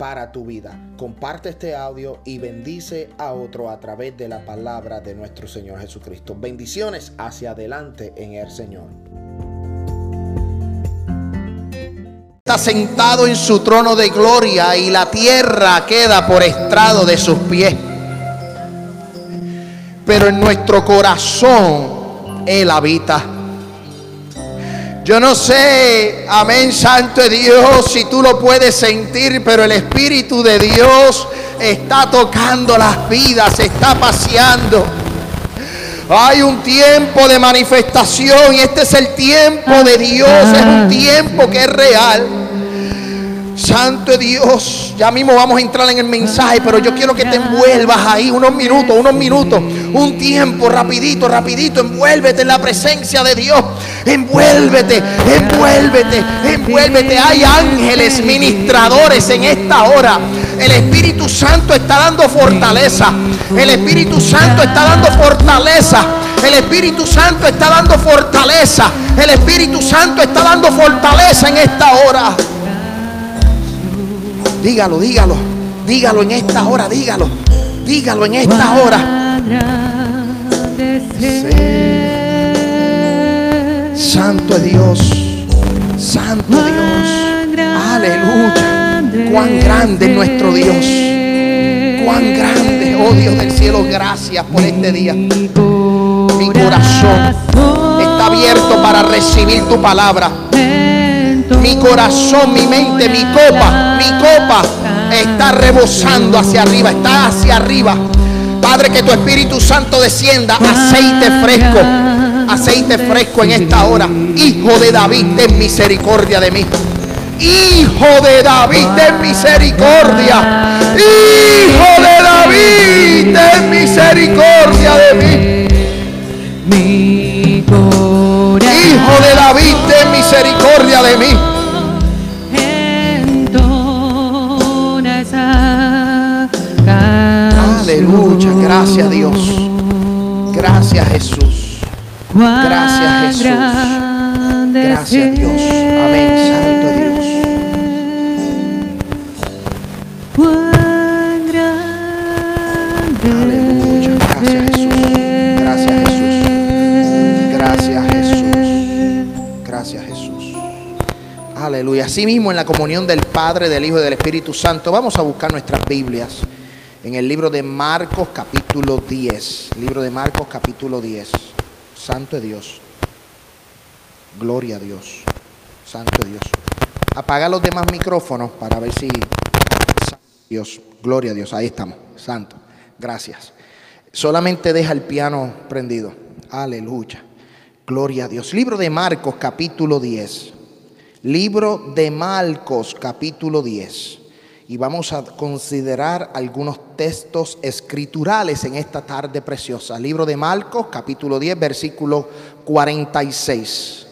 para tu vida. Comparte este audio y bendice a otro a través de la palabra de nuestro Señor Jesucristo. Bendiciones hacia adelante en el Señor. Está sentado en su trono de gloria y la tierra queda por estrado de sus pies. Pero en nuestro corazón Él habita. Yo no sé, amén, Santo de Dios, si tú lo puedes sentir, pero el Espíritu de Dios está tocando las vidas, está paseando. Hay un tiempo de manifestación y este es el tiempo de Dios, es un tiempo que es real. Santo Dios, ya mismo vamos a entrar en el mensaje, pero yo quiero que te envuelvas ahí unos minutos, unos minutos, un tiempo, rapidito, rapidito, envuélvete en la presencia de Dios, envuélvete, envuélvete, envuélvete. Hay ángeles ministradores en esta hora. El Espíritu Santo está dando fortaleza. El Espíritu Santo está dando fortaleza. El Espíritu Santo está dando fortaleza. El Espíritu Santo está dando fortaleza en esta hora. Dígalo, dígalo. Dígalo en esta hora, dígalo. Dígalo en esta hora. Santo es Dios. Santo Dios. Aleluya. Cuán grande es nuestro Dios. Cuán grande, oh Dios del cielo, gracias por este día. Mi corazón está abierto para recibir tu palabra mi corazón, mi mente, mi copa, mi copa está rebosando hacia arriba, está hacia arriba. Padre, que tu Espíritu Santo descienda, aceite fresco, aceite fresco en esta hora. Hijo de David, ten misericordia de mí. Hijo de David, ten misericordia. Hijo de David, ten misericordia de mí. Hijo de David, ten misericordia de mí. Aleluya, gracias Dios. Gracias Jesús. Gracias Jesús. Gracias Dios. Amén, Aleluya. Así mismo en la comunión del Padre, del Hijo y del Espíritu Santo, vamos a buscar nuestras Biblias en el libro de Marcos capítulo 10. Libro de Marcos capítulo 10. Santo de Dios. Gloria a Dios. Santo de Dios. Apaga los demás micrófonos para ver si... Dios, gloria a Dios. Ahí estamos. Santo. Gracias. Solamente deja el piano prendido. Aleluya. Gloria a Dios. Libro de Marcos capítulo 10. Libro de Marcos capítulo 10 y vamos a considerar algunos textos escriturales en esta tarde preciosa. Libro de Marcos, capítulo 10, versículo 46.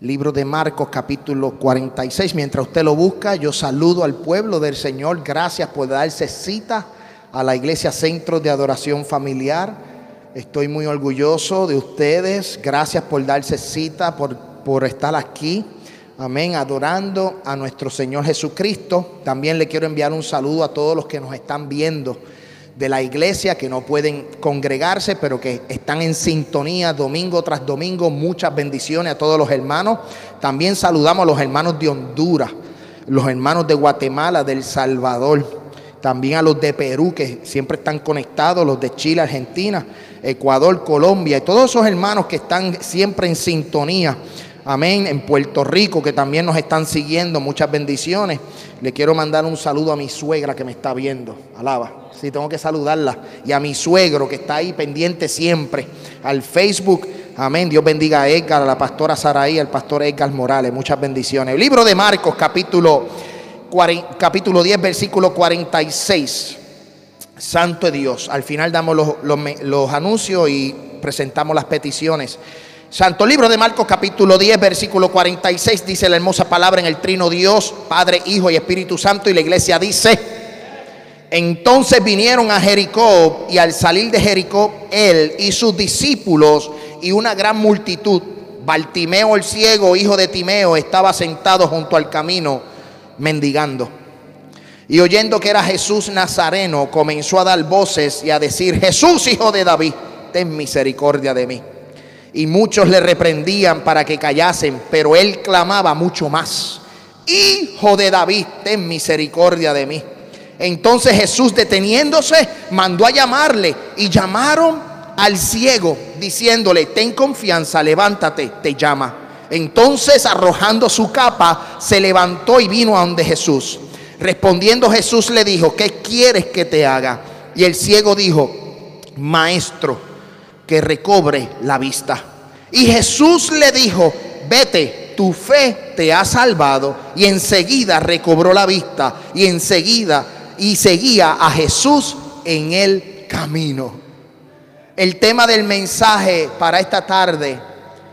Libro de Marcos, capítulo 46. Mientras usted lo busca, yo saludo al pueblo del Señor. Gracias por darse cita a la Iglesia Centro de Adoración Familiar. Estoy muy orgulloso de ustedes. Gracias por darse cita, por, por estar aquí. Amén, adorando a nuestro Señor Jesucristo. También le quiero enviar un saludo a todos los que nos están viendo de la iglesia, que no pueden congregarse, pero que están en sintonía domingo tras domingo. Muchas bendiciones a todos los hermanos. También saludamos a los hermanos de Honduras, los hermanos de Guatemala, del Salvador. También a los de Perú, que siempre están conectados, los de Chile, Argentina, Ecuador, Colombia, y todos esos hermanos que están siempre en sintonía Amén. En Puerto Rico, que también nos están siguiendo. Muchas bendiciones. Le quiero mandar un saludo a mi suegra que me está viendo. Alaba. Sí, tengo que saludarla. Y a mi suegro que está ahí pendiente siempre. Al Facebook. Amén. Dios bendiga a Edgar, a la pastora Saraí, al pastor Edgar Morales. Muchas bendiciones. El libro de Marcos, capítulo capítulo 10, versículo 46. Santo Dios. Al final damos los, los anuncios y presentamos las peticiones. Santo libro de Marcos capítulo 10 versículo 46 dice la hermosa palabra en el trino Dios, Padre, Hijo y Espíritu Santo y la iglesia dice, entonces vinieron a Jericó y al salir de Jericó él y sus discípulos y una gran multitud, Baltimeo el ciego, hijo de Timeo, estaba sentado junto al camino mendigando. Y oyendo que era Jesús Nazareno, comenzó a dar voces y a decir, Jesús, hijo de David, ten misericordia de mí y muchos le reprendían para que callasen, pero él clamaba mucho más, Hijo de David, ten misericordia de mí. Entonces Jesús deteniéndose, mandó a llamarle y llamaron al ciego, diciéndole, ten confianza, levántate, te llama. Entonces arrojando su capa, se levantó y vino a donde Jesús. Respondiendo Jesús le dijo, ¿qué quieres que te haga? Y el ciego dijo, maestro, que recobre la vista. Y Jesús le dijo, vete, tu fe te ha salvado. Y enseguida recobró la vista y enseguida y seguía a Jesús en el camino. El tema del mensaje para esta tarde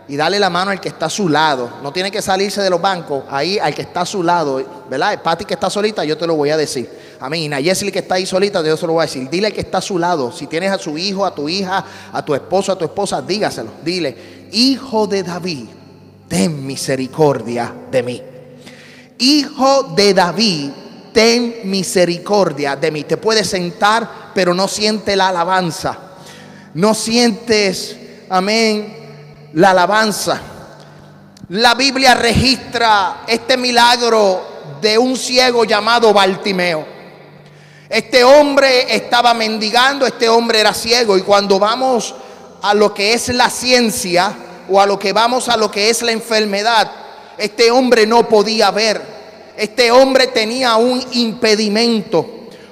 y dale la mano al que está a su lado. No tiene que salirse de los bancos, ahí al que está a su lado, ¿verdad? Pati que está solita, yo te lo voy a decir. Amén. A Jessie que está ahí solita, yo se lo voy a decir. Dile que está a su lado. Si tienes a su hijo, a tu hija, a tu esposo, a tu esposa, dígaselo. Dile, hijo de David, ten misericordia de mí. Hijo de David, ten misericordia de mí. Te puedes sentar, pero no siente la alabanza. No sientes, amén, la alabanza. La Biblia registra este milagro de un ciego llamado Bartimeo. Este hombre estaba mendigando, este hombre era ciego y cuando vamos a lo que es la ciencia o a lo que vamos a lo que es la enfermedad, este hombre no podía ver. Este hombre tenía un impedimento.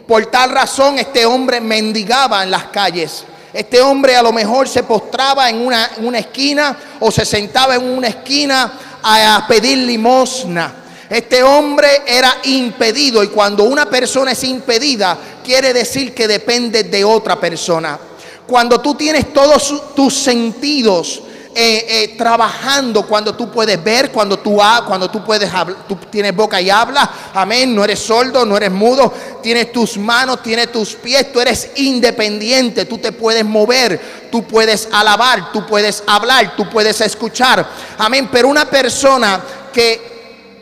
Por tal razón este hombre mendigaba en las calles. Este hombre a lo mejor se postraba en una, esquina o se sentaba en una esquina a, pedir limosna. Este hombre era impedido y cuando una persona es impedida quiere decir que depende de otra persona. Cuando tú tienes todos tus sentidos eh, eh, trabajando cuando tú puedes ver, cuando tú, cuando tú puedes tú tienes boca y hablas, amén, no eres sordo, no eres mudo, tienes tus manos, tienes tus pies, tú eres independiente, tú te puedes mover, tú puedes alabar, tú puedes hablar, tú puedes escuchar, amén, pero una persona que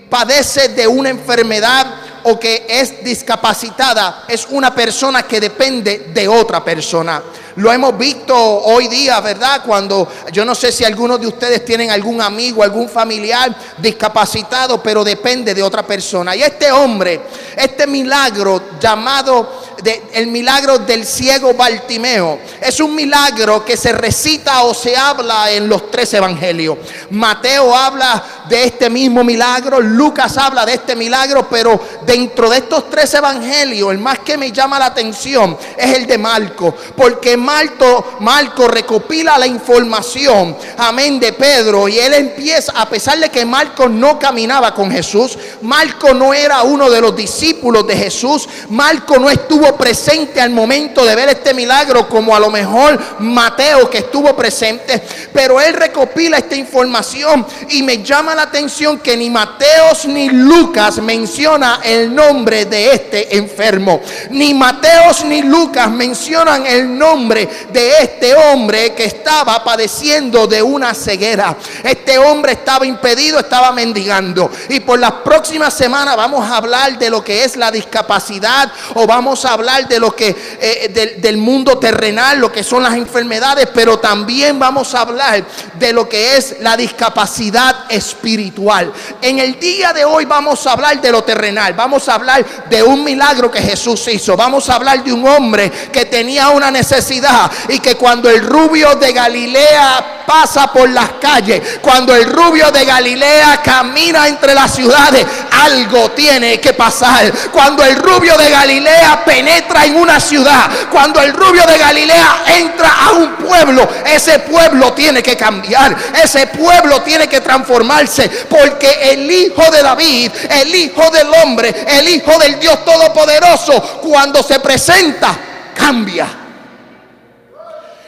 padece de una enfermedad, o que es discapacitada es una persona que depende de otra persona. Lo hemos visto hoy día, ¿verdad? Cuando yo no sé si algunos de ustedes tienen algún amigo, algún familiar discapacitado, pero depende de otra persona. Y este hombre, este milagro llamado el milagro del ciego Bartimeo, es un milagro que se recita o se habla en los tres evangelios. Mateo habla de este mismo milagro, Lucas habla de este milagro, pero dentro de estos tres evangelios, el más que me llama la atención es el de Marco, porque Marco, Marco recopila la información, amén, de Pedro, y él empieza, a pesar de que Marco no caminaba con Jesús, Marco no era uno de los discípulos de Jesús, Marco no estuvo presente al momento de ver este milagro como a lo mejor Mateo que estuvo presente, pero él recopila esta información y me llama la atención que ni Mateos ni Lucas menciona el nombre de este enfermo. Ni Mateos ni Lucas mencionan el nombre de este hombre que estaba padeciendo de una ceguera. Este hombre estaba impedido, estaba mendigando. Y por las próximas semanas vamos a hablar de lo que es la discapacidad o vamos a hablar de lo que eh, del, del mundo terrenal, lo que son las enfermedades, pero también vamos a hablar de lo que es la discapacidad espiritual. En el día de hoy vamos a hablar de lo terrenal, vamos a hablar de un milagro que Jesús hizo, vamos a hablar de un hombre que tenía una necesidad y que cuando el rubio de Galilea pasa por las calles, cuando el rubio de Galilea camina entre las ciudades, algo tiene que pasar. Cuando el rubio de Galilea penetra en una ciudad, cuando el rubio de Galilea entra a un pueblo, ese pueblo tiene que cambiar, ese pueblo tiene que transformarse, porque el hijo de David, el hijo del hombre, el hijo del Dios Todopoderoso, cuando se presenta, cambia.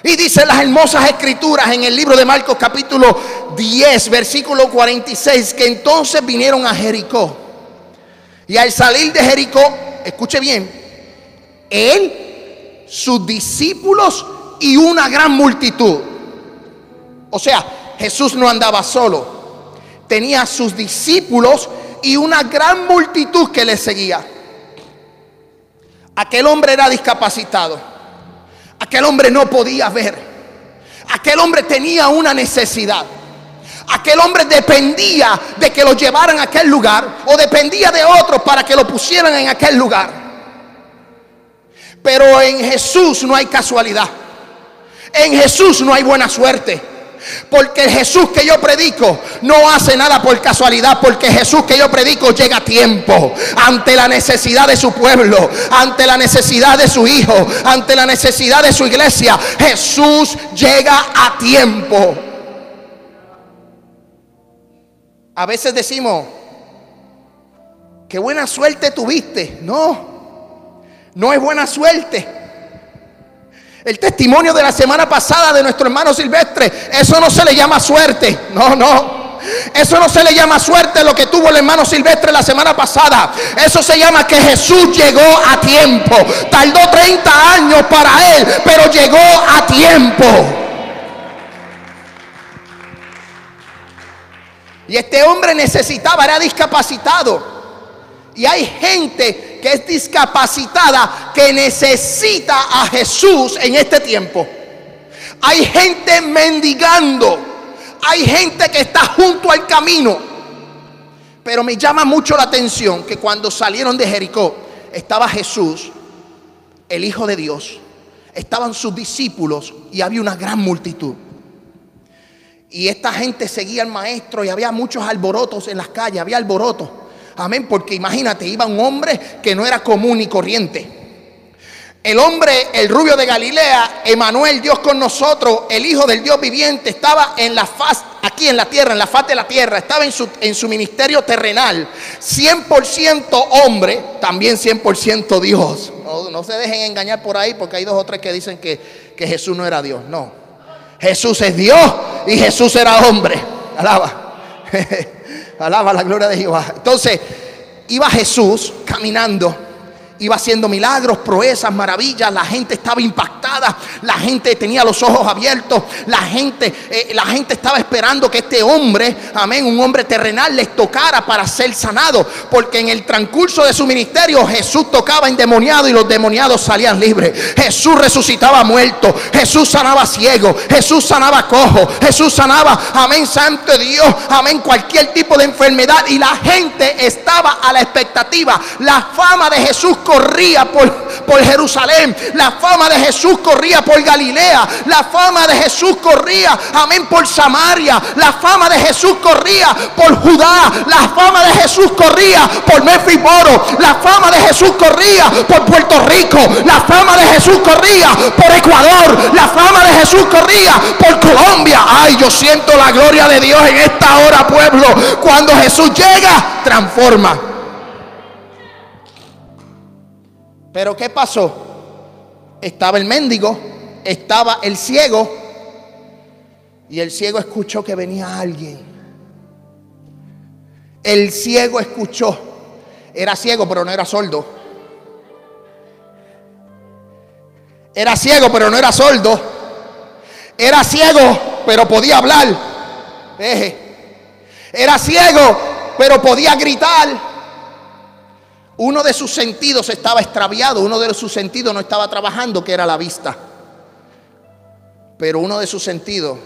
Y dice las hermosas escrituras en el libro de Marcos capítulo 10, versículo 46, que entonces vinieron a Jericó. Y al salir de Jericó, escuche bien, él, sus discípulos y una gran multitud. O sea, Jesús no andaba solo. Tenía sus discípulos y una gran multitud que le seguía. Aquel hombre era discapacitado. Aquel hombre no podía ver. Aquel hombre tenía una necesidad. Aquel hombre dependía de que lo llevaran a aquel lugar o dependía de otros para que lo pusieran en aquel lugar. Pero en Jesús no hay casualidad. En Jesús no hay buena suerte. Porque el Jesús que yo predico no hace nada por casualidad, porque Jesús que yo predico llega a tiempo ante la necesidad de su pueblo, ante la necesidad de su hijo, ante la necesidad de su iglesia. Jesús llega a tiempo. A veces decimos, qué buena suerte tuviste. No, no es buena suerte. El testimonio de la semana pasada de nuestro hermano Silvestre, eso no se le llama suerte. No, no. Eso no se le llama suerte lo que tuvo el hermano Silvestre la semana pasada. Eso se llama que Jesús llegó a tiempo. Tardó 30 años para él, pero llegó a tiempo. Y este hombre necesitaba, era discapacitado. Y hay gente que es discapacitada que necesita a Jesús en este tiempo. Hay gente mendigando. Hay gente que está junto al camino. Pero me llama mucho la atención que cuando salieron de Jericó estaba Jesús, el Hijo de Dios. Estaban sus discípulos y había una gran multitud. Y esta gente seguía al maestro y había muchos alborotos en las calles, había alborotos. Amén, porque imagínate, iba un hombre que no era común y corriente. El hombre, el rubio de Galilea, Emanuel, Dios con nosotros, el Hijo del Dios viviente, estaba en la faz, aquí en la tierra, en la faz de la tierra, estaba en su, en su ministerio terrenal, 100% hombre, también 100% Dios. No, no, se dejen engañar por ahí, porque hay dos o tres que dicen que, que Jesús no era Dios. No, Jesús es Dios y Jesús era hombre. Alaba. Alaba la gloria de Jehová. Entonces, iba Jesús caminando iba haciendo milagros, proezas, maravillas. La gente estaba impactada, la gente tenía los ojos abiertos, la gente, eh, la gente estaba esperando que este hombre, amén, un hombre terrenal, les tocara para ser sanado, porque en el transcurso de su ministerio Jesús tocaba endemoniado y los demoniados salían libres. Jesús resucitaba muerto, Jesús sanaba ciego, Jesús sanaba cojo, Jesús sanaba, amén, santo Dios, amén, cualquier tipo de enfermedad y la gente estaba a la expectativa. La fama de Jesús corría por, por Jerusalén. La fama de Jesús corría por Galilea. La fama de Jesús corría, amén, por Samaria. La fama de Jesús corría por Judá. La fama de Jesús corría por Mefiboro. La fama de Jesús corría por Puerto Rico. La fama de Jesús corría por Ecuador. La fama de Jesús corría por Colombia. Ay, yo siento la gloria de Dios en esta hora, pueblo. Cuando Jesús llega, transforma. Pero ¿qué pasó? Estaba el mendigo, estaba el ciego, y el ciego escuchó que venía alguien. El ciego escuchó. Era ciego, pero no era sordo. Era ciego, pero no era sordo. Era ciego, pero podía hablar. Era ciego, pero podía gritar. Uno de sus sentidos estaba extraviado, uno de sus sentidos no estaba trabajando, que era la vista. Pero uno de sus sentidos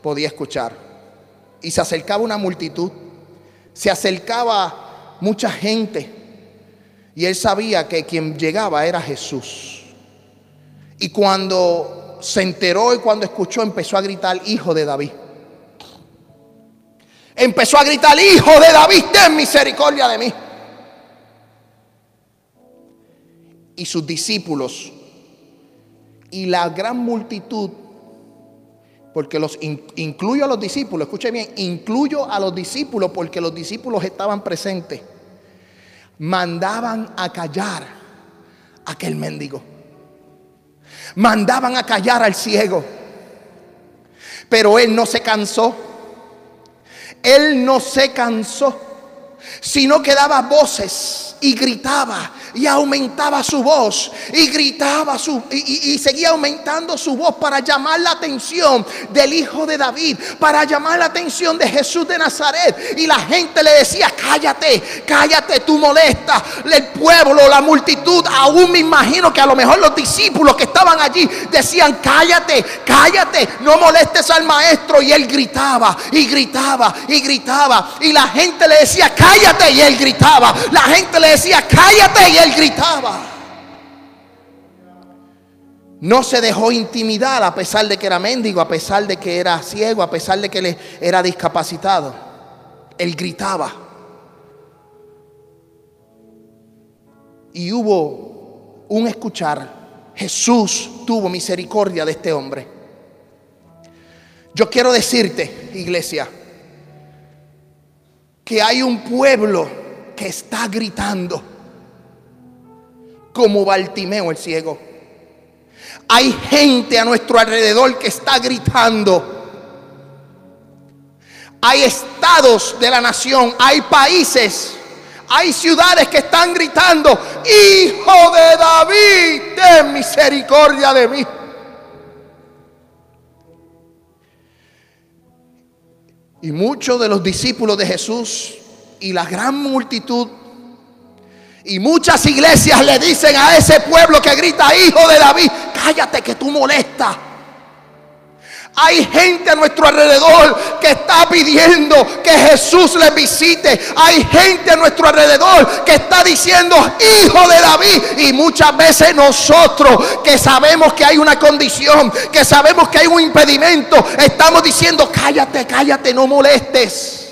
podía escuchar. Y se acercaba una multitud, se acercaba mucha gente. Y él sabía que quien llegaba era Jesús. Y cuando se enteró y cuando escuchó, empezó a gritar, hijo de David. Empezó a gritar, hijo de David, ten misericordia de mí. Y sus discípulos y la gran multitud, porque los incluyo a los discípulos, escuchen bien, incluyo a los discípulos porque los discípulos estaban presentes, mandaban a callar a aquel mendigo mandaban a callar al ciego. Pero él no se cansó. Él no se cansó, sino que daba voces y gritaba y aumentaba su voz y gritaba su y, seguía aumentando su voz para llamar la atención del hijo de David, para llamar la atención de Jesús de Nazaret. Y la gente le decía, cállate, cállate, tú molesta. El pueblo, la multitud, aún me imagino que a lo mejor los discípulos que estaban allí decían, cállate, cállate, no molestes al maestro. Y él gritaba y gritaba y gritaba. Y la gente le decía, cállate, y él gritaba. La gente le decía, cállate, y él gritaba. No se dejó intimidar a pesar de que era mendigo, a pesar de que era ciego, a pesar de que le era discapacitado. Él gritaba. Y hubo un escuchar. Jesús tuvo misericordia de este hombre. Yo quiero decirte, iglesia, que hay un pueblo que está gritando como Baltimeo el ciego. Hay gente a nuestro alrededor que está gritando. Hay estados de la nación, hay países, hay ciudades que están gritando, Hijo de David, ten misericordia de mí. Y muchos de los discípulos de Jesús y la gran multitud y muchas iglesias le dicen a ese pueblo que grita, hijo de David, cállate que tú molestas. Hay gente a nuestro alrededor que está pidiendo que Jesús les visite. Hay gente a nuestro alrededor que está diciendo, hijo de David. Y muchas veces nosotros que sabemos que hay una condición, que sabemos que hay un impedimento, estamos diciendo, cállate, cállate, no molestes.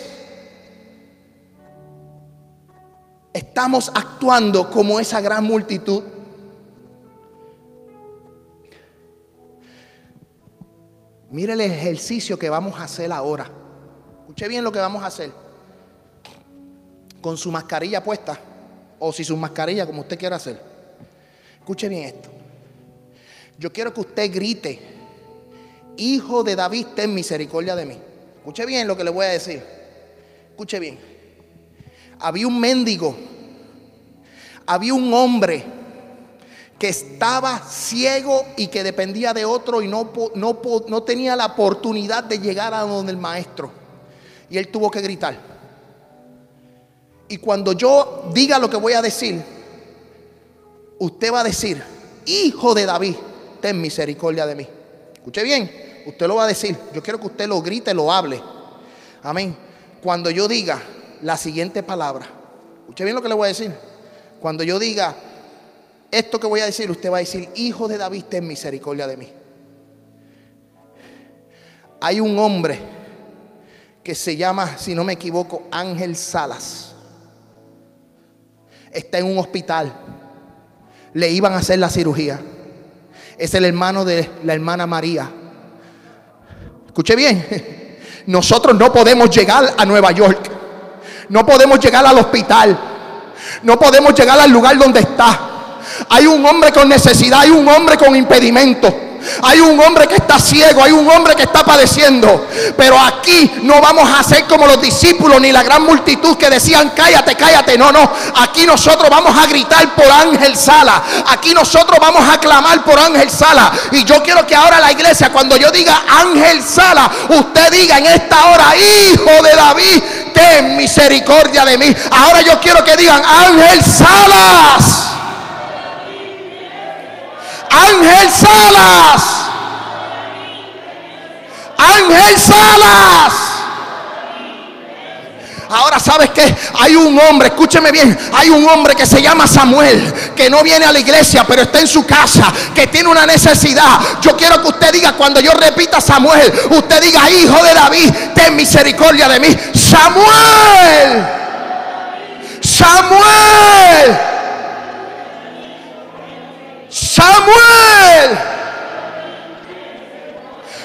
Estamos actuando como esa gran multitud. Mire el ejercicio que vamos a hacer ahora. Escuche bien lo que vamos a hacer. Con su mascarilla puesta, o si su mascarilla, como usted quiera hacer. Escuche bien esto. Yo quiero que usted grite, Hijo de David, ten misericordia de mí. Escuche bien lo que le voy a decir. Escuche bien había un mendigo, había un hombre que estaba ciego y que dependía de otro y no, no, tenía la oportunidad de llegar a donde el maestro. Y él tuvo que gritar. Y cuando yo diga lo que voy a decir, usted va a decir, hijo de David, ten misericordia de mí. Escuche bien, usted lo va a decir. Yo quiero que usted lo grite, lo hable. Amén. Cuando yo diga, la siguiente palabra. Escuche bien lo que le voy a decir. Cuando yo diga esto que voy a decir, usted va a decir, hijo de David, ten misericordia de mí. Hay un hombre que se llama, si no me equivoco, Ángel Salas. Está en un hospital. Le iban a hacer la cirugía. Es el hermano de la hermana María. Escuche bien. Nosotros no podemos llegar a Nueva York. No podemos llegar al hospital. No podemos llegar al lugar donde está. Hay un hombre con necesidad, hay un hombre con impedimento. Hay un hombre que está ciego, hay un hombre que está padeciendo. Pero aquí no vamos a ser como los discípulos ni la gran multitud que decían, cállate, cállate. No, no. Aquí nosotros vamos a gritar por Ángel Sala. Aquí nosotros vamos a clamar por Ángel Sala. Y yo quiero que ahora la iglesia, cuando yo diga Ángel Sala, usted diga en esta hora, hijo de David, ten misericordia de mí. Ahora yo quiero que digan, Ángel Salas. Ángel Salas. Ángel Salas. Ahora sabes que hay un hombre, escúcheme bien, hay un hombre que se llama Samuel, que no viene a la iglesia, pero está en su casa, que tiene una necesidad. Yo quiero que usted diga, cuando yo repita Samuel, usted diga, hijo de David, ten misericordia de mí. Samuel, Samuel, Samuel.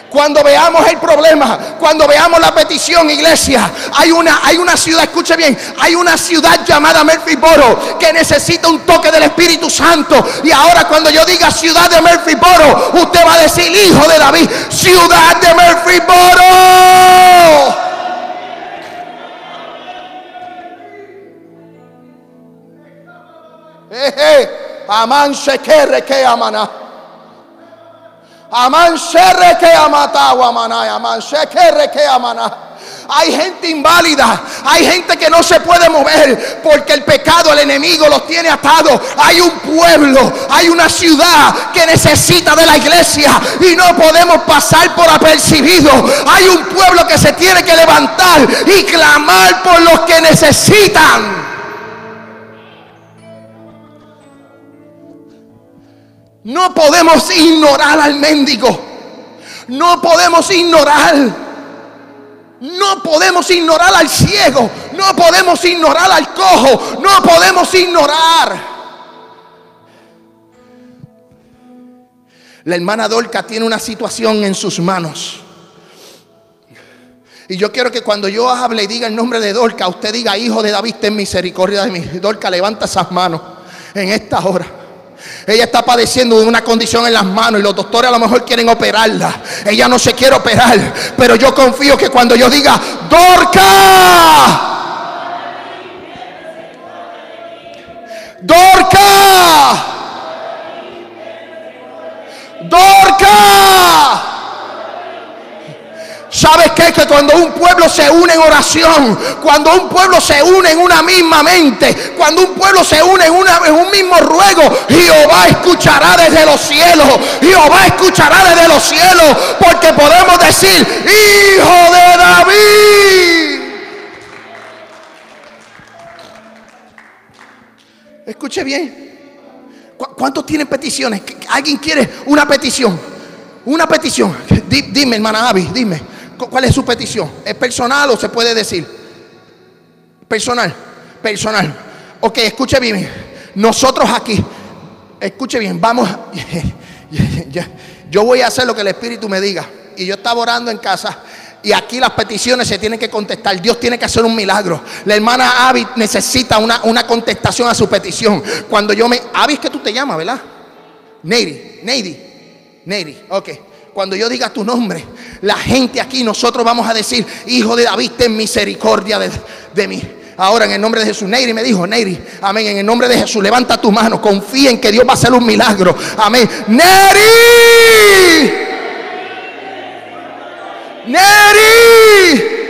Cuando veamos el problema, cuando veamos la petición, iglesia, hay una, hay una ciudad, escuche bien, hay una ciudad llamada Murphyboro que necesita un toque del Espíritu Santo. Y ahora cuando yo diga ciudad de Murphyboro, usted va a decir hijo de David, ciudad de Murphyboro. Amán se que amana. Hay gente inválida, hay gente que no se puede mover porque el pecado, el enemigo los tiene atados. Hay un pueblo, hay una ciudad que necesita de la iglesia y no podemos pasar por apercibido. Hay un pueblo que se tiene que levantar y clamar por los que necesitan. No podemos ignorar al mendigo. No podemos ignorar. No podemos ignorar al ciego. No podemos ignorar al cojo. No podemos ignorar. La hermana Dolca tiene una situación en sus manos. Y yo quiero que cuando yo hable y diga el nombre de Dolca, usted diga, hijo de David, ten misericordia de mí. Dolca, levanta esas manos en esta hora. Ella está padeciendo de una condición en las manos y los doctores a lo mejor quieren operarla. Ella no se quiere operar, pero yo confío que cuando yo diga, Dorca, Dorca. ¿Sabes qué? Que cuando un pueblo se une en oración, cuando un pueblo se une en una misma mente, cuando un pueblo se une en, en un mismo ruego, Jehová escuchará desde los cielos. Jehová escuchará desde los cielos, porque podemos decir, Hijo de David. Escuche bien. ¿Cuántos tienen peticiones? ¿Alguien quiere una petición? Una petición. Dime, hermana Abby, dime. ¿Cuál es su petición? ¿Es personal o se puede decir? Personal, personal. Ok, escuche bien. Nosotros aquí, escuche bien, vamos. Yo voy a hacer lo que el Espíritu me diga. Y yo estaba orando en casa. Y aquí las peticiones se tienen que contestar. Dios tiene que hacer un milagro. La hermana Abby necesita una, una contestación a su petición. Cuando yo me. Abby es que tú te llamas, ¿verdad? Neidi. Neidi. Neidi. Ok cuando yo diga tu nombre, la gente aquí, nosotros vamos a decir, hijo de David, ten misericordia de, mí. Ahora en el nombre de Jesús, Neiri me dijo, Neiri, amén, en el nombre de Jesús, levanta tu mano, confía en que Dios va a hacer un milagro. Amén. Neiri. Neri.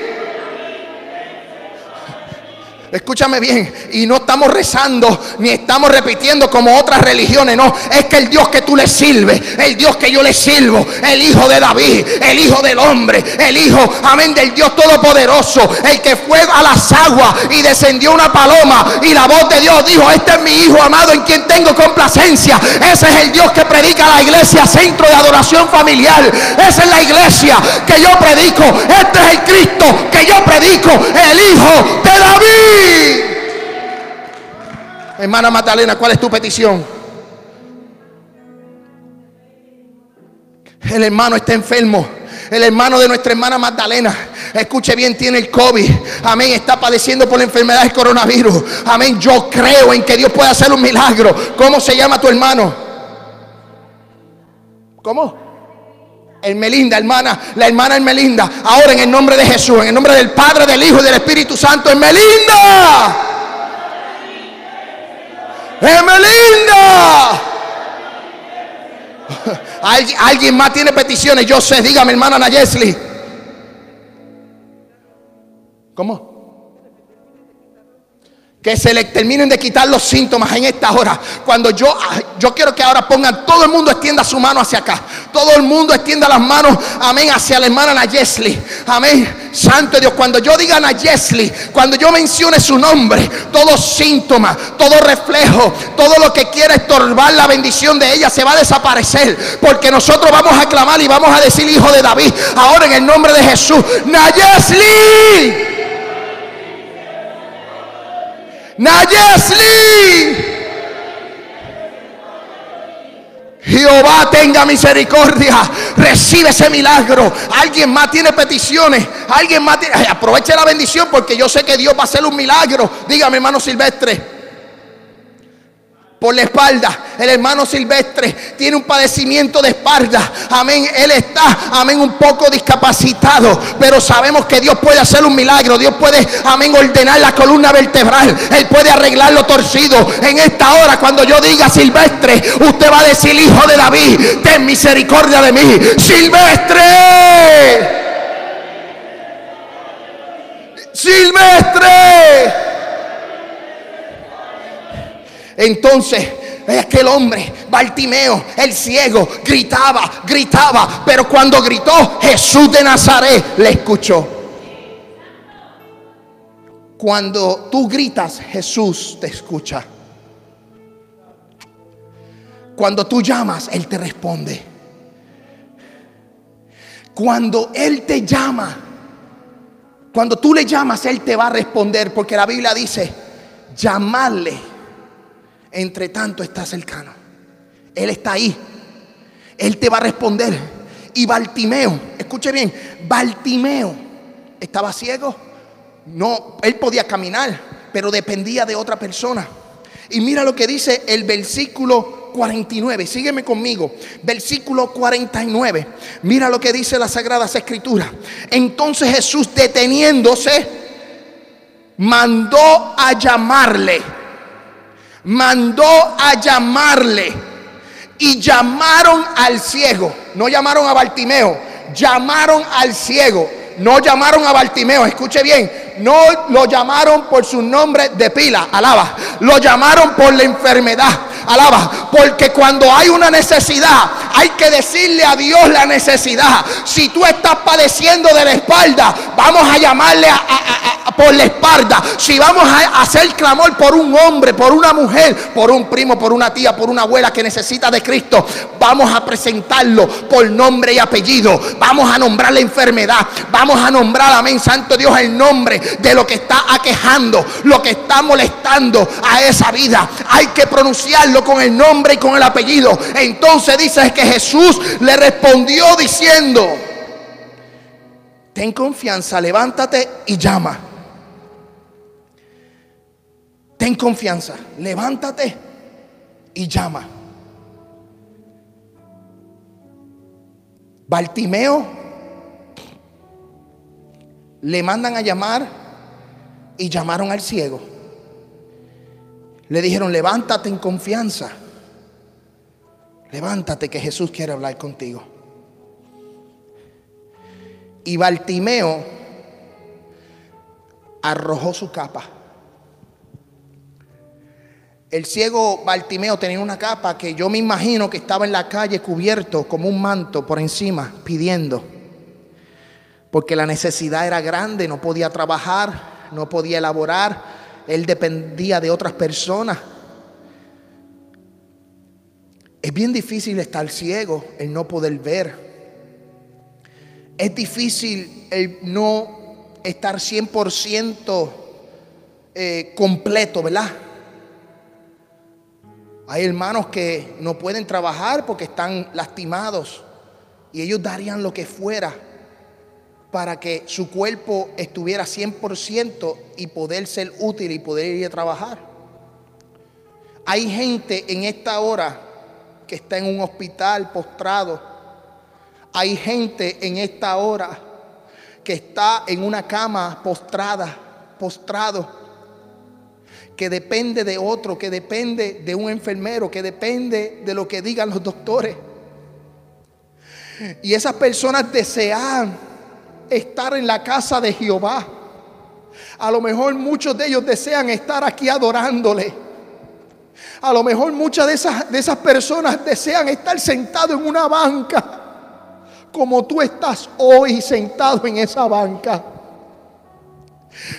Escúchame bien, y no estamos rezando ni estamos repitiendo como otras religiones, no, es que el Dios que tú le sirves, el Dios que yo le sirvo, el Hijo de David, el Hijo del hombre, el Hijo, amén, del Dios Todopoderoso, el que fue a las aguas y descendió una paloma y la voz de Dios dijo, este es mi Hijo amado en quien tengo complacencia, ese es el Dios que predica la iglesia, centro de adoración familiar, esa es la iglesia que yo predico, este es el Cristo que yo predico, el Hijo de David. Hermana Magdalena, ¿cuál es tu petición? El hermano está enfermo. El hermano de nuestra hermana Magdalena, escuche bien, tiene el COVID. Amén. Está padeciendo por la enfermedad del coronavirus. Amén. Yo creo en que Dios puede hacer un milagro. ¿Cómo se llama tu hermano? ¿Cómo? Melinda, hermana, la hermana Melinda. Ahora en el nombre de Jesús, en el nombre del Padre, del Hijo y del Espíritu Santo, Melinda. Melinda. ¿Alguien, alguien más tiene peticiones. Yo sé, dígame, hermana Nayesli. ¿Cómo? Que se le terminen de quitar los síntomas en esta hora. Cuando yo, yo quiero que ahora pongan, todo el mundo extienda su mano hacia acá. Todo el mundo extienda las manos, amén, hacia la hermana Nayesli. Amén Santo Dios, cuando yo diga Nayesli, cuando yo mencione su nombre, todo síntoma, todo reflejo, todo lo que quiera estorbar la bendición de ella se va a desaparecer. Porque nosotros vamos a clamar y vamos a decir hijo de David. Ahora en el nombre de Jesús, Nayesli. Nayesli. Jehová tenga misericordia. Recibe ese milagro. Alguien más tiene peticiones. Alguien más tiene... Aproveche la bendición porque yo sé que Dios va a hacer un milagro. Dígame, hermano Silvestre por la espalda. El hermano Silvestre tiene un padecimiento de espalda. Amén. Él está, amén, un poco discapacitado. Pero sabemos que Dios puede hacer un milagro. Dios puede, amén, ordenar la columna vertebral. Él puede arreglar lo torcido. En esta hora, cuando yo diga Silvestre, usted va a decir, hijo de David, ten misericordia de mí. Silvestre. Silvestre. Entonces aquel hombre, Bartimeo, el ciego, gritaba, gritaba, pero cuando gritó, Jesús de Nazaret le escuchó. Cuando tú gritas, Jesús te escucha. Cuando tú llamas, Él te responde. Cuando Él te llama, cuando tú le llamas, Él te va a responder, porque la Biblia dice, llamarle entre tanto está cercano. Él está ahí. Él te va a responder. Y Bartimeo, escuche bien, Bartimeo estaba ciego. No, él podía caminar, pero dependía de otra persona. Y mira lo que dice el versículo 49. Sígueme conmigo. Versículo 49. Mira lo que dice las Sagradas Escrituras. Entonces Jesús deteniéndose, mandó a llamarle mandó a llamarle y llamaron al ciego. No llamaron a Bartimeo, llamaron al ciego. No llamaron a Bartimeo, escuche bien, no lo llamaron por su nombre de pila, alaba. Lo llamaron por la enfermedad, alaba. Porque cuando hay una necesidad, hay que decirle a Dios la necesidad. Si tú estás padeciendo de la espalda, vamos a llamarle por la espalda, si vamos a hacer clamor por un hombre, por una mujer, por un primo, por una tía, por una abuela que necesita de Cristo, vamos a presentarlo por nombre y apellido. Vamos a nombrar la enfermedad. Vamos a nombrar, amén, Santo Dios, el nombre de lo que está aquejando, lo que está molestando a esa vida. Hay que con el nombre y con el apellido. Entonces dice que Jesús le respondió diciendo, ten confianza, levántate y llama. Ten confianza, levántate y llama. Bartimeo le mandan a llamar y llamaron al ciego. Le dijeron, levántate en confianza. Levántate que Jesús quiere hablar contigo. Y Bartimeo arrojó su capa el ciego Bartimeo tenía una capa que yo me imagino que estaba en la calle cubierto como un manto por encima, pidiendo. Porque la necesidad era grande, no podía trabajar, no podía elaborar, él dependía de otras personas. Es bien difícil estar ciego, el no poder ver. Es difícil el no estar 100% eh, completo, ¿verdad? Hay hermanos que no pueden trabajar porque están lastimados y ellos darían lo que fuera para que su cuerpo estuviera 100% y poder ser útil y poder ir a trabajar. Hay gente en esta hora que está en un hospital postrado. Hay gente en esta hora que está en una cama postrada, postrado que depende de otro, que depende de un enfermero, que depende de lo que digan los doctores. Y esas personas desean estar en la casa de Jehová. A lo mejor muchos de ellos desean estar aquí adorándole. A lo mejor muchas de esas, de esas personas desean estar sentados en una banca, como tú estás hoy sentado en esa banca.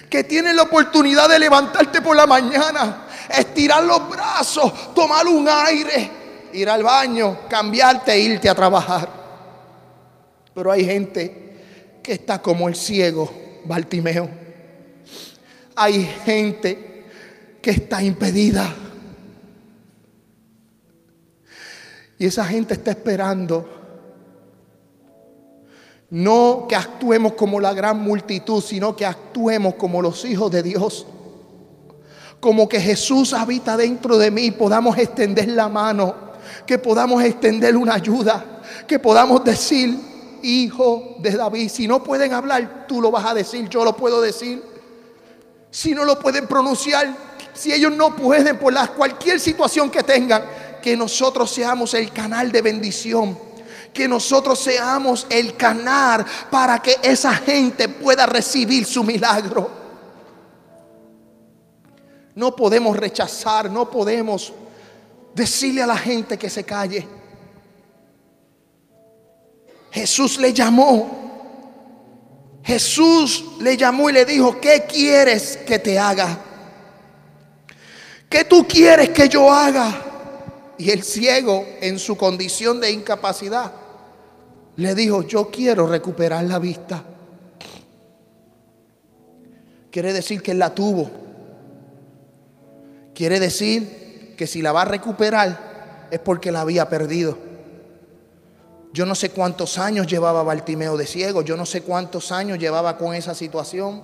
que tienes la oportunidad de levantarte por la mañana, estirar los brazos, tomar un aire, ir al baño, cambiarte e irte a trabajar. Pero hay gente que está como el ciego Bartimeo. Hay gente que está impedida. Y esa gente está esperando no que actuemos como la gran multitud, sino que actuemos como los hijos de Dios. Como que Jesús habita dentro de mí, podamos extender la mano, que podamos extender una ayuda, que podamos decir, hijo de David. Si no pueden hablar, tú lo vas a decir, yo lo puedo decir. Si no lo pueden pronunciar, si ellos no pueden por cualquier situación que tengan, que nosotros seamos el canal de bendición que nosotros seamos el canal para que esa gente pueda recibir su milagro. No podemos rechazar, no podemos decirle a la gente que se calle. Jesús le llamó. Jesús le llamó y le dijo, ¿qué quieres que te haga? ¿Qué tú quieres que yo haga? Y el ciego, en su condición de incapacidad, le dijo, yo quiero recuperar la vista. Quiere decir que él la tuvo. Quiere decir que si la va a recuperar es porque la había perdido. Yo no sé cuántos años llevaba Bartimeo de ciego, yo no sé cuántos años llevaba con esa situación.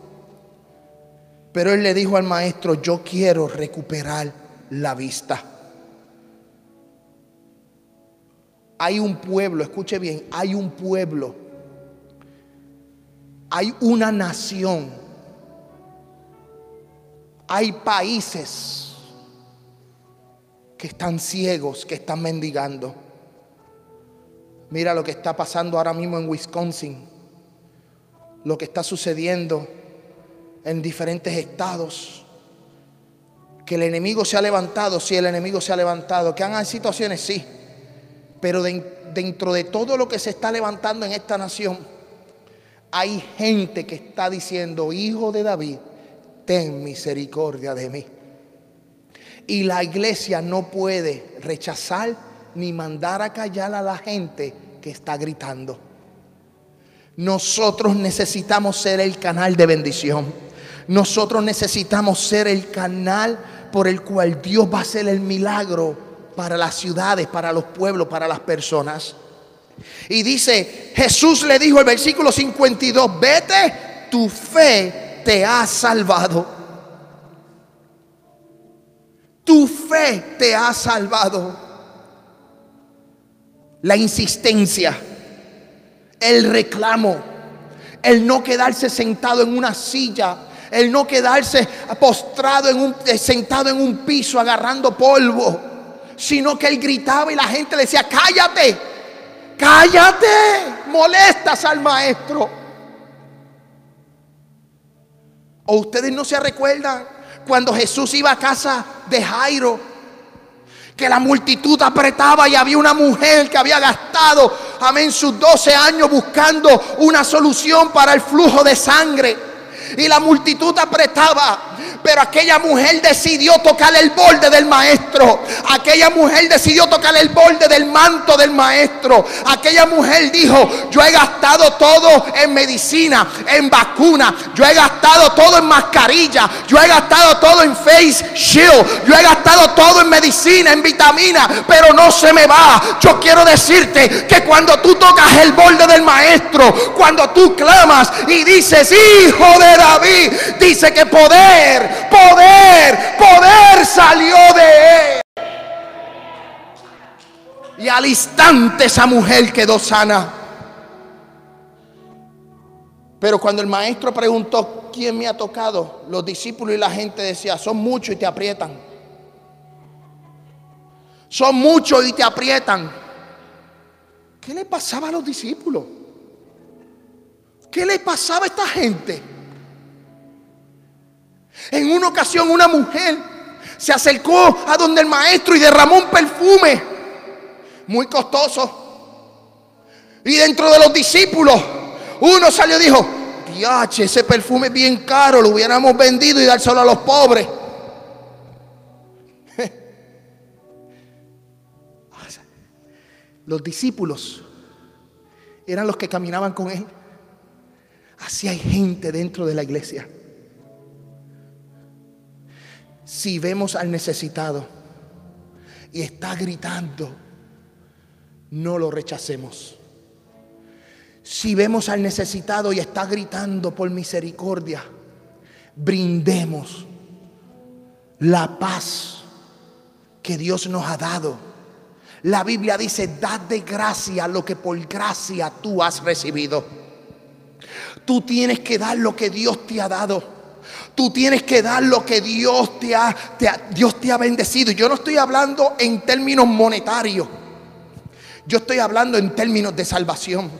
Pero él le dijo al maestro, yo quiero recuperar la vista. hay un pueblo, escuche bien, hay un pueblo, hay una nación, hay países que están ciegos, que están mendigando. Mira lo que está pasando ahora mismo en Wisconsin, lo que está sucediendo en diferentes estados. Que el enemigo se ha levantado, sí, el enemigo se ha levantado. Que han situaciones, sí pero dentro de todo lo que se está levantando en esta nación, hay gente que está diciendo, hijo de David, ten misericordia de mí. Y la iglesia no puede rechazar ni mandar a callar a la gente que está gritando. Nosotros necesitamos ser el canal de bendición. Nosotros necesitamos ser el canal por el cual Dios va a hacer el milagro para las ciudades, para los pueblos, para las personas. Y dice, Jesús le dijo el versículo 52, vete, tu fe te ha salvado. Tu fe te ha salvado. La insistencia, el reclamo, el no quedarse sentado en una silla, el no quedarse postrado en un, sentado en un piso agarrando polvo sino que él gritaba y la gente le decía, cállate, cállate, molestas al maestro. ¿O ustedes no se recuerdan cuando Jesús iba a casa de Jairo? Que la multitud apretaba y había una mujer que había gastado, amén, sus 12 años buscando una solución para el flujo de sangre. Y la multitud apretaba pero aquella mujer decidió tocar el borde del maestro. Aquella mujer decidió tocar el borde del manto del maestro. Aquella mujer dijo, yo he gastado todo en medicina, en vacuna. Yo he gastado todo en mascarilla. Yo he gastado todo en face shield. Yo he gastado todo en medicina, en vitamina. Pero no se me va. Yo quiero decirte que cuando tú tocas el borde del maestro, cuando tú clamas y dices, hijo de David, dice que poder poder, poder salió de él. Y al instante esa mujer quedó sana. Pero cuando el maestro preguntó quién me ha tocado, los discípulos y la gente decía, son muchos y te aprietan. Son muchos y te aprietan. ¿Qué le pasaba a los discípulos? ¿Qué le pasaba a esta gente? En una ocasión una mujer se acercó a donde el maestro y derramó un perfume muy costoso. Y dentro de los discípulos, uno salió y dijo, yache, ese perfume es bien caro, lo hubiéramos vendido y dárselo a los pobres. Los discípulos eran los que caminaban con él. Así hay gente dentro de la iglesia. Si vemos al necesitado y está gritando, no lo rechacemos. Si vemos al necesitado y está gritando por misericordia, brindemos la paz que Dios nos ha dado la Biblia dice, dad de gracia lo que por gracia tú has recibido. Tú tienes que dar lo que Dios te ha dado. Tú tienes que dar lo que Dios te ha, Dios te ha bendecido. Yo no estoy hablando en términos monetarios. Yo estoy hablando en términos de salvación,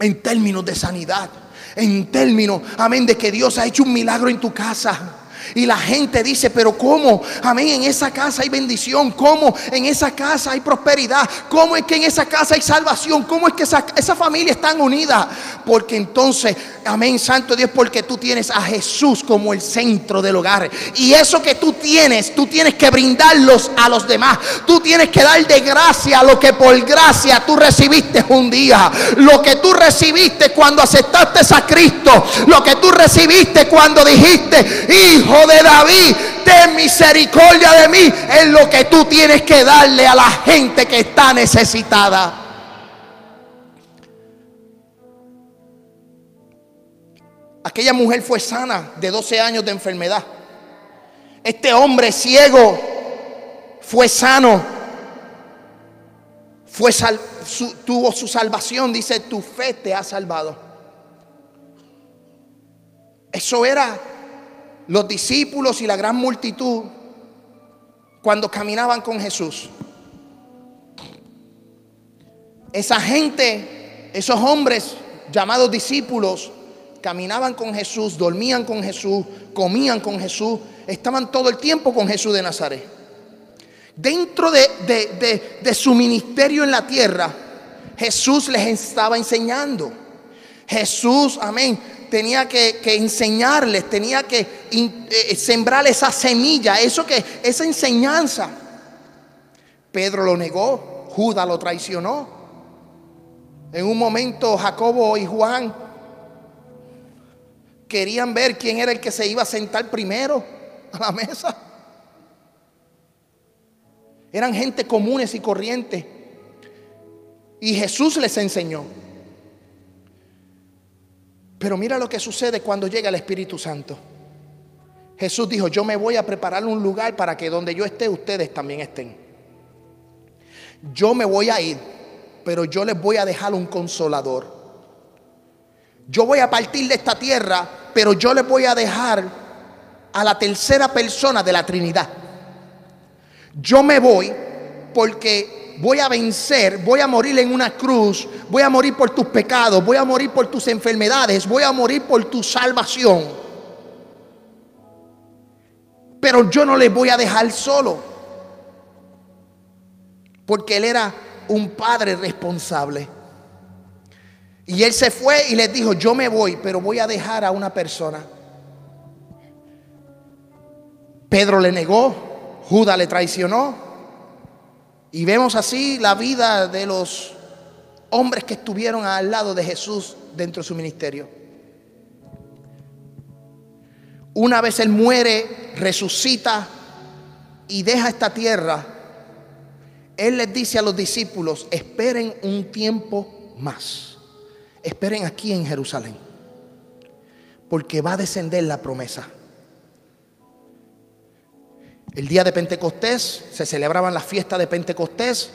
en términos de sanidad, en términos, amén, de que Dios ha hecho un milagro en tu casa. Y la gente dice, pero ¿cómo? Amén, en esa casa hay bendición. ¿Cómo? En esa casa hay prosperidad. ¿Cómo es que en esa casa hay salvación? ¿Cómo es que esa, familia está unida? Porque entonces, amén, Santo Dios, porque tú tienes a Jesús como el centro del hogar. Y eso que tú tienes, tú tienes que brindarlos a los demás. Tú tienes que dar de gracia lo que por gracia tú recibiste un día. Lo que tú recibiste cuando aceptaste a Cristo. Lo que tú recibiste cuando dijiste, hijo de David, ten misericordia de mí, es lo que tú tienes que darle a la gente que está necesitada. Aquella mujer fue sana de 12 años de enfermedad. Este hombre ciego fue sano. Fue tuvo su salvación. Dice, tu fe te ha salvado. Eso era los discípulos y la gran multitud cuando caminaban con Jesús. Esa gente, esos hombres llamados discípulos, caminaban con Jesús, dormían con Jesús, comían con Jesús, estaban todo el tiempo con Jesús de Nazaret. Dentro de, de su ministerio en la tierra, Jesús les estaba enseñando. Jesús, amén, tenía que, enseñarles, tenía que eh, sembrar esa semilla, eso que, esa enseñanza. Pedro lo negó, Judas lo traicionó. En un momento Jacobo y Juan querían ver quién era el que se iba a sentar primero a la mesa. Eran gente comunes y corrientes. Y Jesús les enseñó. Pero mira lo que sucede cuando llega el Espíritu Santo. Jesús dijo, yo me voy a preparar un lugar para que donde yo esté, ustedes también estén. Yo me voy a ir, pero yo les voy a dejar un consolador. Yo voy a partir de esta tierra, pero yo les voy a dejar a la tercera persona de la Trinidad. Yo me voy porque voy a vencer, voy a morir en una cruz, voy a morir por tus pecados, voy a morir por tus enfermedades, voy a morir por tu salvación. Pero yo no les voy a dejar solo, porque él era un padre responsable. Y él se fue y les dijo, yo me voy, pero voy a dejar a una persona. Pedro le negó, Judas le traicionó, y vemos así la vida de los hombres que estuvieron al lado de Jesús dentro de su ministerio. Una vez Él muere, resucita y deja esta tierra, Él les dice a los discípulos, esperen un tiempo más. Esperen aquí en Jerusalén, porque va a descender la promesa. El día de Pentecostés se celebraban las fiestas de Pentecostés.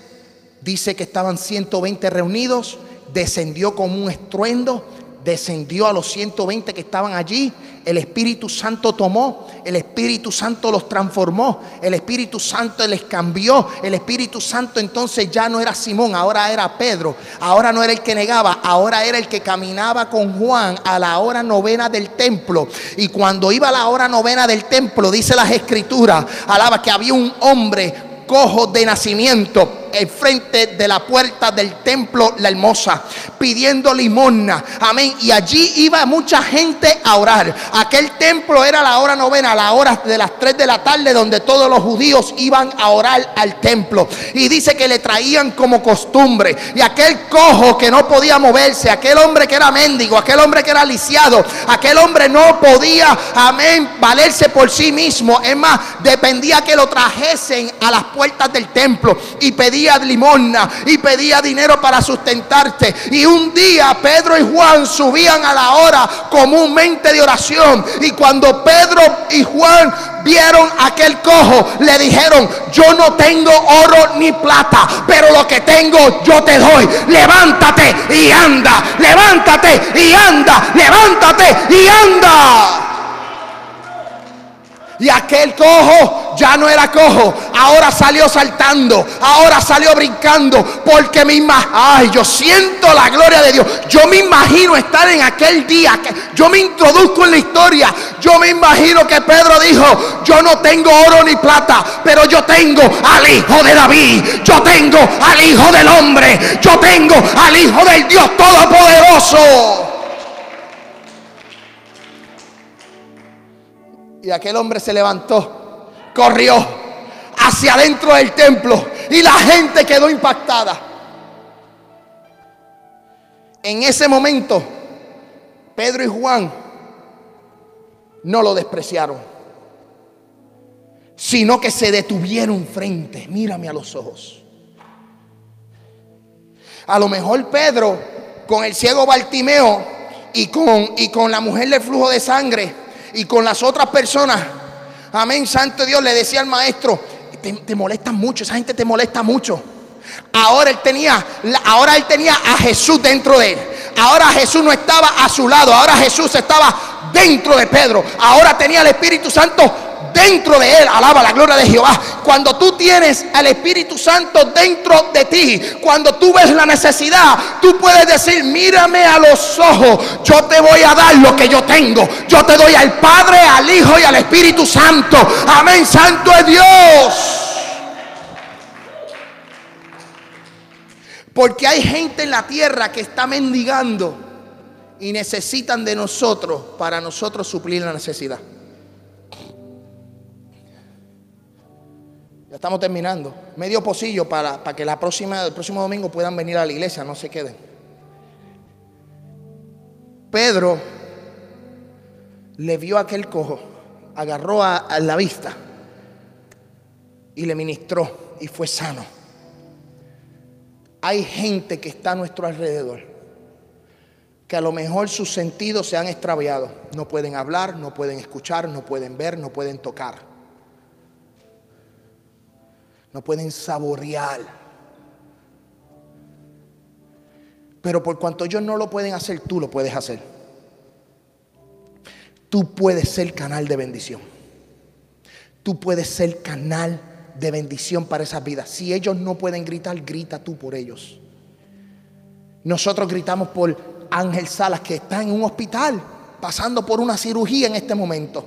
Dice que estaban 120 reunidos. Descendió como un estruendo. Descendió a los 120 que estaban allí el Espíritu Santo tomó, el Espíritu Santo los transformó, el Espíritu Santo les cambió, el Espíritu Santo entonces ya no era Simón, ahora era Pedro, ahora no era el que negaba, ahora era el que caminaba con Juan a la hora novena del templo. Y cuando iba a la hora novena del templo, dice las escrituras, alaba que había un hombre cojo de nacimiento en frente de la puerta del templo La Hermosa, pidiendo limosna. Amén. Y allí iba mucha gente a orar. Aquel templo era la hora novena, la hora de las 3 de la tarde, donde todos los judíos iban a orar al templo. Y dice que le traían como costumbre. Y aquel cojo que no podía moverse, aquel hombre que era mendigo, aquel hombre que era lisiado, aquel hombre no podía, amén, valerse por sí mismo. Es más, dependía que lo trajesen a las puertas del templo y pedía limosna y pedía dinero para sustentarte. Y un día Pedro y Juan subían a la hora comúnmente de oración. Y cuando Pedro y Juan vieron aquel cojo, le dijeron, yo no tengo oro ni plata, pero lo que tengo yo te doy. Levántate y anda, levántate y anda, levántate y anda. Y aquel cojo ya no era cojo, ahora salió saltando, ahora salió brincando, porque me imagino, ay, yo siento la gloria de Dios. Yo me imagino estar en aquel día, que yo me introduzco en la historia, yo me imagino que Pedro dijo, yo no tengo oro ni plata, pero yo tengo al Hijo de David, yo tengo al Hijo del Hombre, yo tengo al Hijo del Dios Todopoderoso. Y aquel hombre se levantó, corrió hacia adentro del templo y la gente quedó impactada. En ese momento, Pedro y Juan no lo despreciaron, sino que se detuvieron frente. Mírame a los ojos. A lo mejor Pedro, con el ciego Bartimeo y con, y con la mujer del flujo de sangre, y con las otras personas. Amén, Santo Dios le decía al maestro, te, te molesta mucho, esa gente te molesta mucho. Ahora él tenía, ahora él tenía a Jesús dentro de él. Ahora Jesús no estaba a su lado, ahora Jesús estaba dentro de Pedro. Ahora tenía el Espíritu Santo dentro de él. Alaba la gloria de Jehová. Cuando tú tienes al Espíritu Santo dentro de ti, cuando tú ves la necesidad, tú puedes decir, mírame a los ojos, yo te voy a dar lo que yo tengo. Yo te doy al Padre, al Hijo y al Espíritu Santo. Amén, Santo es Dios. Porque hay gente en la tierra que está mendigando y necesitan de nosotros para nosotros suplir la necesidad. Ya estamos terminando. Medio pocillo para, para que el próximo domingo puedan venir a la iglesia, no se queden. Pedro le vio a aquel cojo, agarró a, a la vista y le ministró y fue sano. Hay gente que está a nuestro alrededor que a lo mejor sus sentidos se han extraviado. No pueden hablar, no pueden escuchar, no pueden ver, no pueden tocar no pueden saborear. Pero por cuanto ellos no lo pueden hacer, tú lo puedes hacer. Tú puedes ser canal de bendición. Tú puedes ser canal de bendición para esas vidas. Si ellos no pueden gritar, grita tú por ellos. Nosotros gritamos por Ángel Salas que está en un hospital pasando por una cirugía en este momento.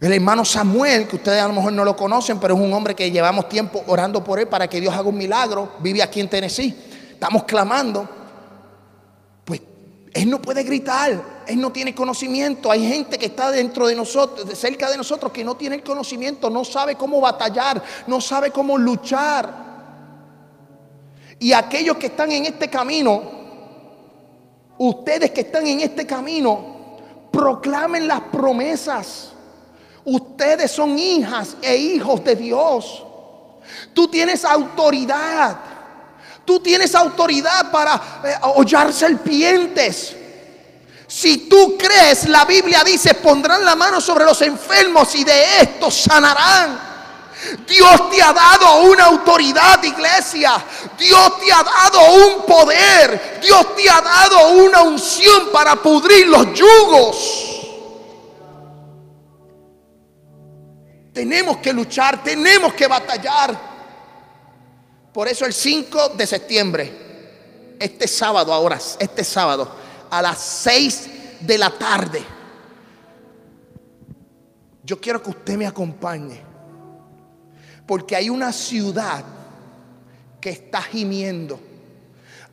El hermano Samuel, que ustedes a lo mejor no lo conocen, pero es un hombre que llevamos tiempo orando por él para que Dios haga un milagro. Vive aquí en Tennessee. Estamos clamando. Pues él no puede gritar, él no tiene conocimiento. Hay gente que está dentro de nosotros, cerca de nosotros, que no tiene el conocimiento, no sabe cómo batallar, no sabe cómo luchar. Y aquellos que están en este camino, ustedes que están en este camino, proclamen las promesas. Ustedes son hijas e hijos de Dios. Tú tienes autoridad. Tú tienes autoridad para eh, hollar serpientes. Si tú crees, la Biblia dice, pondrán la mano sobre los enfermos y de estos sanarán. Dios te ha dado una autoridad, iglesia. Dios te ha dado un poder. Dios te ha dado una unción para pudrir los yugos. Tenemos que luchar, tenemos que batallar. Por eso el 5 de septiembre, este sábado ahora, este sábado, a las 6 de la tarde, yo quiero que usted me acompañe. Porque hay una ciudad que está gimiendo.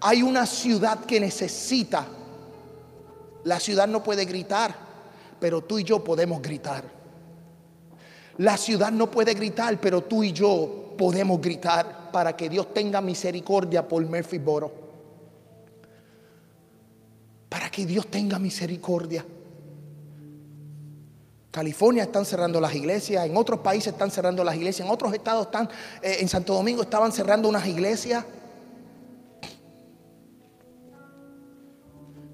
Hay una ciudad que necesita. La ciudad no puede gritar, pero tú y yo podemos gritar. La ciudad no puede gritar, pero tú y yo podemos gritar para que Dios tenga misericordia por Murphy Boro. Para que Dios tenga misericordia. California están cerrando las iglesias, en otros países están cerrando las iglesias, en otros estados están, eh, en Santo Domingo estaban cerrando unas iglesias.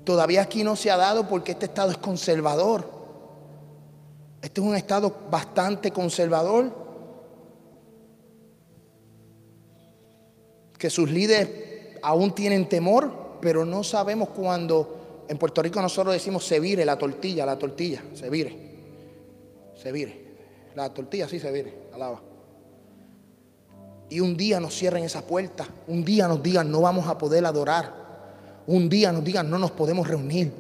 Todavía aquí no se ha dado porque este estado es conservador. Este es un estado bastante conservador. Que sus líderes aún tienen temor, pero no sabemos cuándo. En Puerto Rico nosotros decimos se vire la tortilla, la tortilla, se vire se vire. La tortilla sí se vire, alaba. Y un día nos cierren esa puerta. Un día nos digan no vamos a poder adorar. Un día nos digan no nos podemos reunir.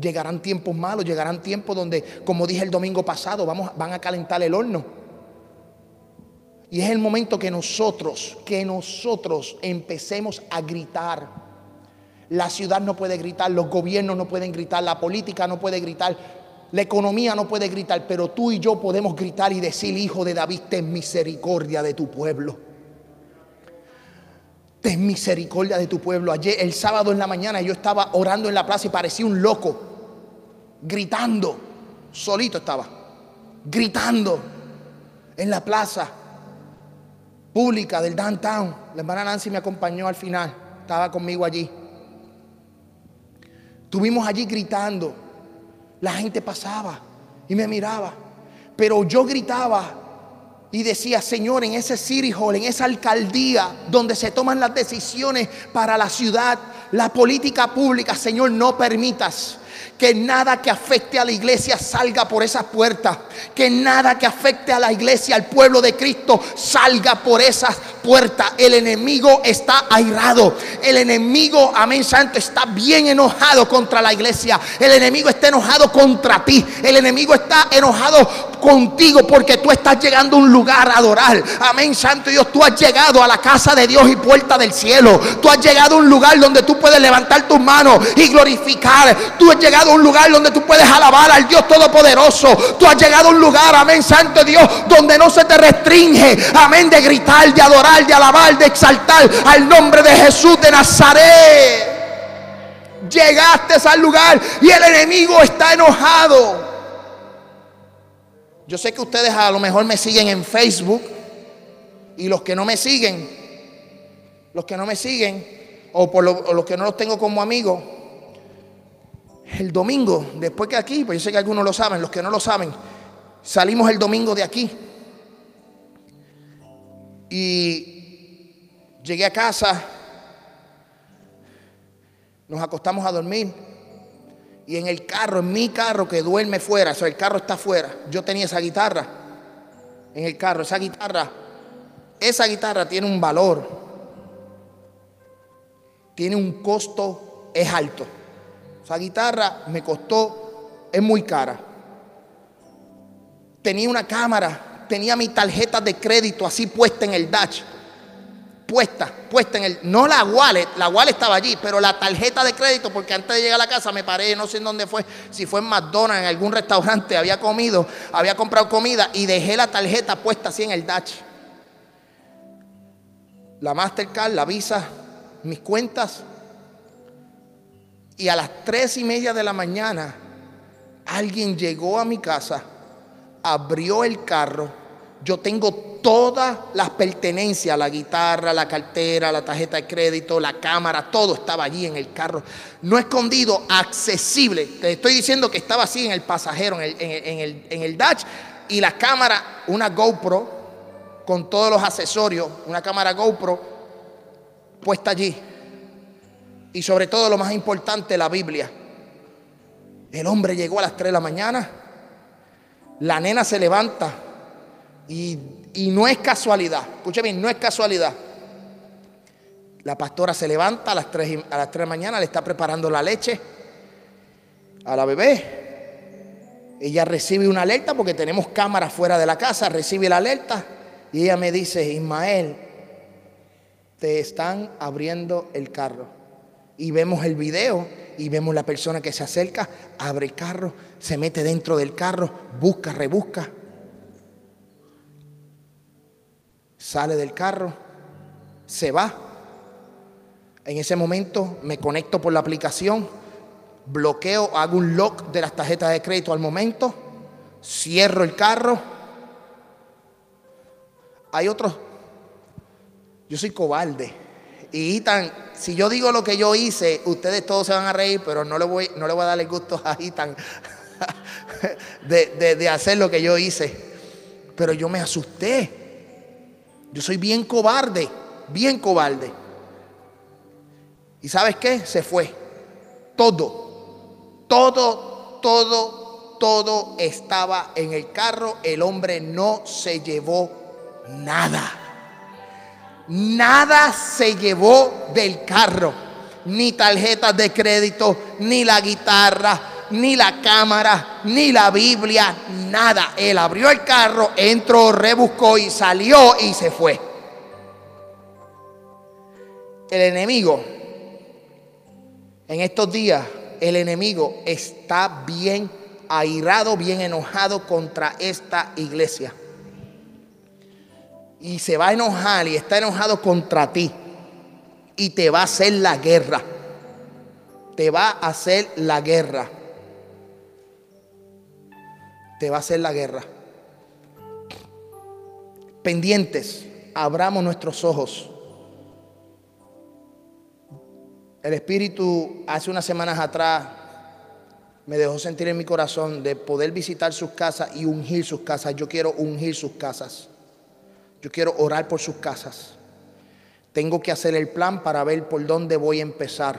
Llegarán tiempos malos, llegarán tiempos donde, como dije el domingo pasado, vamos, van a calentar el horno. Y es el momento que nosotros, que nosotros empecemos a gritar. La ciudad no puede gritar, los gobiernos no pueden gritar, la política no puede gritar, la economía no puede gritar, pero tú y yo podemos gritar y decir, hijo de David, ten misericordia de tu pueblo. Ten misericordia de tu pueblo. Ayer, el sábado en la mañana, yo estaba orando en la plaza y parecía un loco, gritando. Solito estaba, gritando en la plaza pública del downtown. La hermana Nancy me acompañó al final, estaba conmigo allí. Estuvimos allí gritando. La gente pasaba y me miraba. Pero yo gritaba y decía, Señor, en ese city hall, en esa alcaldía donde se toman las decisiones para la ciudad, la política pública, Señor, no permitas que nada que afecte a la iglesia salga por esas puertas. Que nada que afecte a la iglesia, al pueblo de Cristo, salga por esas puertas. El enemigo está airado. El enemigo, amén santo, está bien enojado contra la iglesia. El enemigo está enojado contra ti. El enemigo está enojado contigo porque tú estás llegando a un lugar a adorar. Amén, Santo Dios. Tú has llegado a la casa de Dios y puerta del cielo. Tú has llegado a un lugar donde tú puedes levantar tus manos y glorificar. Tú has llegado un lugar donde tú puedes alabar al Dios Todopoderoso. Tú has llegado a un lugar, amén, Santo Dios, donde no se te restringe, amén, de gritar, de adorar, de alabar, de exaltar al nombre de Jesús de Nazaret. Llegaste al lugar y el enemigo está enojado. Yo sé que ustedes a lo mejor me siguen en Facebook y los que no me siguen, los que no me siguen, o por los que no los tengo como amigos, el domingo, después que aquí, pues yo sé que algunos lo saben, los que no lo saben, salimos el domingo de aquí. Y llegué a casa, nos acostamos a dormir. Y en el carro, en mi carro que duerme fuera, o sea, el carro está fuera, yo tenía esa guitarra en el carro. Esa guitarra, esa guitarra tiene un valor, tiene un costo, es alto. Esa guitarra me costó, es muy cara. Tenía una cámara, tenía mi tarjeta de crédito así puesta en el dash puesta, puesta en el, no la wallet, la wallet estaba allí, pero la tarjeta de crédito, porque antes de llegar a la casa me paré, no sé en dónde fue, si fue en McDonald's, en algún restaurante, había comido, había comprado comida y dejé la tarjeta puesta así en el Dutch. La Mastercard, la Visa, mis cuentas. Y a las tres y media de la mañana, alguien llegó a mi casa, abrió el carro yo tengo todas las pertenencias, la guitarra, la cartera, la tarjeta de crédito, la cámara, todo estaba allí en el carro. No escondido, accesible. Te estoy diciendo que estaba así en el pasajero, en el, en el, Dutch. Y la cámara, una GoPro, con todos los accesorios, una cámara GoPro puesta allí. Y sobre todo lo más importante, la Biblia. El hombre llegó a las 3 de la mañana. La nena se levanta y, no es casualidad, escuche bien, no es casualidad. La pastora se levanta a las, 3, a las 3 de la mañana, le está preparando la leche a la bebé. Ella recibe una alerta porque tenemos cámaras fuera de la casa, recibe la alerta y ella me dice, Ismael, te están abriendo el carro. Y vemos el video y vemos la persona que se acerca, abre el carro, se mete dentro del carro, busca, rebusca, sale del carro, se va. En ese momento me conecto por la aplicación, bloqueo, hago un lock de las tarjetas de crédito al momento, cierro el carro. Hay otros, yo soy cobarde. Y Itan, si yo digo lo que yo hice, ustedes todos se van a reír, pero no le voy, no le voy a dar el gusto a Itan de, de hacer lo que yo hice. Pero yo me asusté. Yo soy bien cobarde, bien cobarde. ¿Y sabes qué? Se fue. Todo, todo, todo, todo estaba en el carro. El hombre no se llevó nada. Nada se llevó del carro. Ni tarjetas de crédito, ni la guitarra, ni la cámara, ni la Biblia, nada. Él abrió el carro, entró, rebuscó y salió y se fue. El enemigo, en estos días, el enemigo está bien airado, bien enojado contra esta iglesia. Y se va a enojar y está enojado contra ti. Y te va a hacer la guerra. Te va a hacer la guerra te va a hacer la guerra. Pendientes, abramos nuestros ojos. El Espíritu hace unas semanas atrás me dejó sentir en mi corazón de poder visitar sus casas y ungir sus casas. Yo quiero ungir sus casas. Yo quiero orar por sus casas. Tengo que hacer el plan para ver por dónde voy a empezar.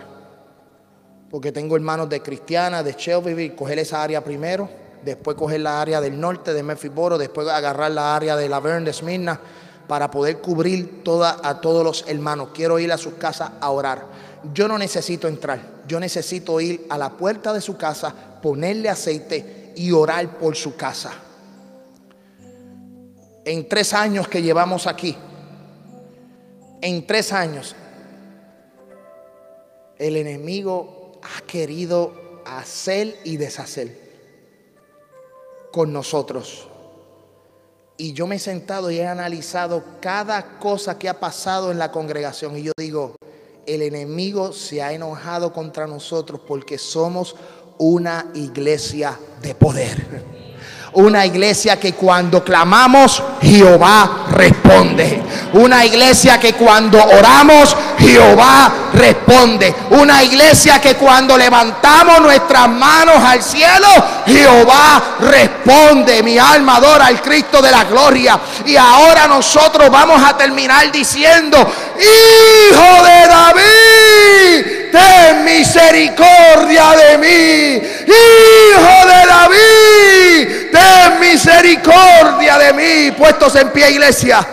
Porque tengo hermanos de Cristiana, de Shelbyville, coger esa área primero después coger la área del norte de Mephibosheth, después agarrar la área de la Verne de Smyrna para poder cubrir toda, a todos los hermanos. Quiero ir a sus casas a orar. Yo no necesito entrar, yo necesito ir a la puerta de su casa, ponerle aceite y orar por su casa. En tres años que llevamos aquí, en tres años, el enemigo ha querido hacer y deshacer con nosotros. Y yo me he sentado y he analizado cada cosa que ha pasado en la congregación. Y yo digo, el enemigo se ha enojado contra nosotros porque somos una iglesia de poder. Una iglesia que cuando clamamos, Jehová responde. Una iglesia que cuando oramos, Jehová responde. Una iglesia que cuando levantamos nuestras manos al cielo, Jehová responde. Mi alma adora al Cristo de la gloria. Y ahora nosotros vamos a terminar diciendo, Hijo de David, ten misericordia de mí. Hijo de David ten misericordia de mí. Puestos en pie, iglesia.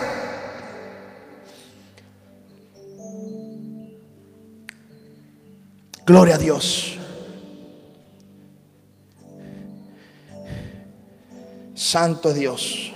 Gloria a Dios. Santo Dios.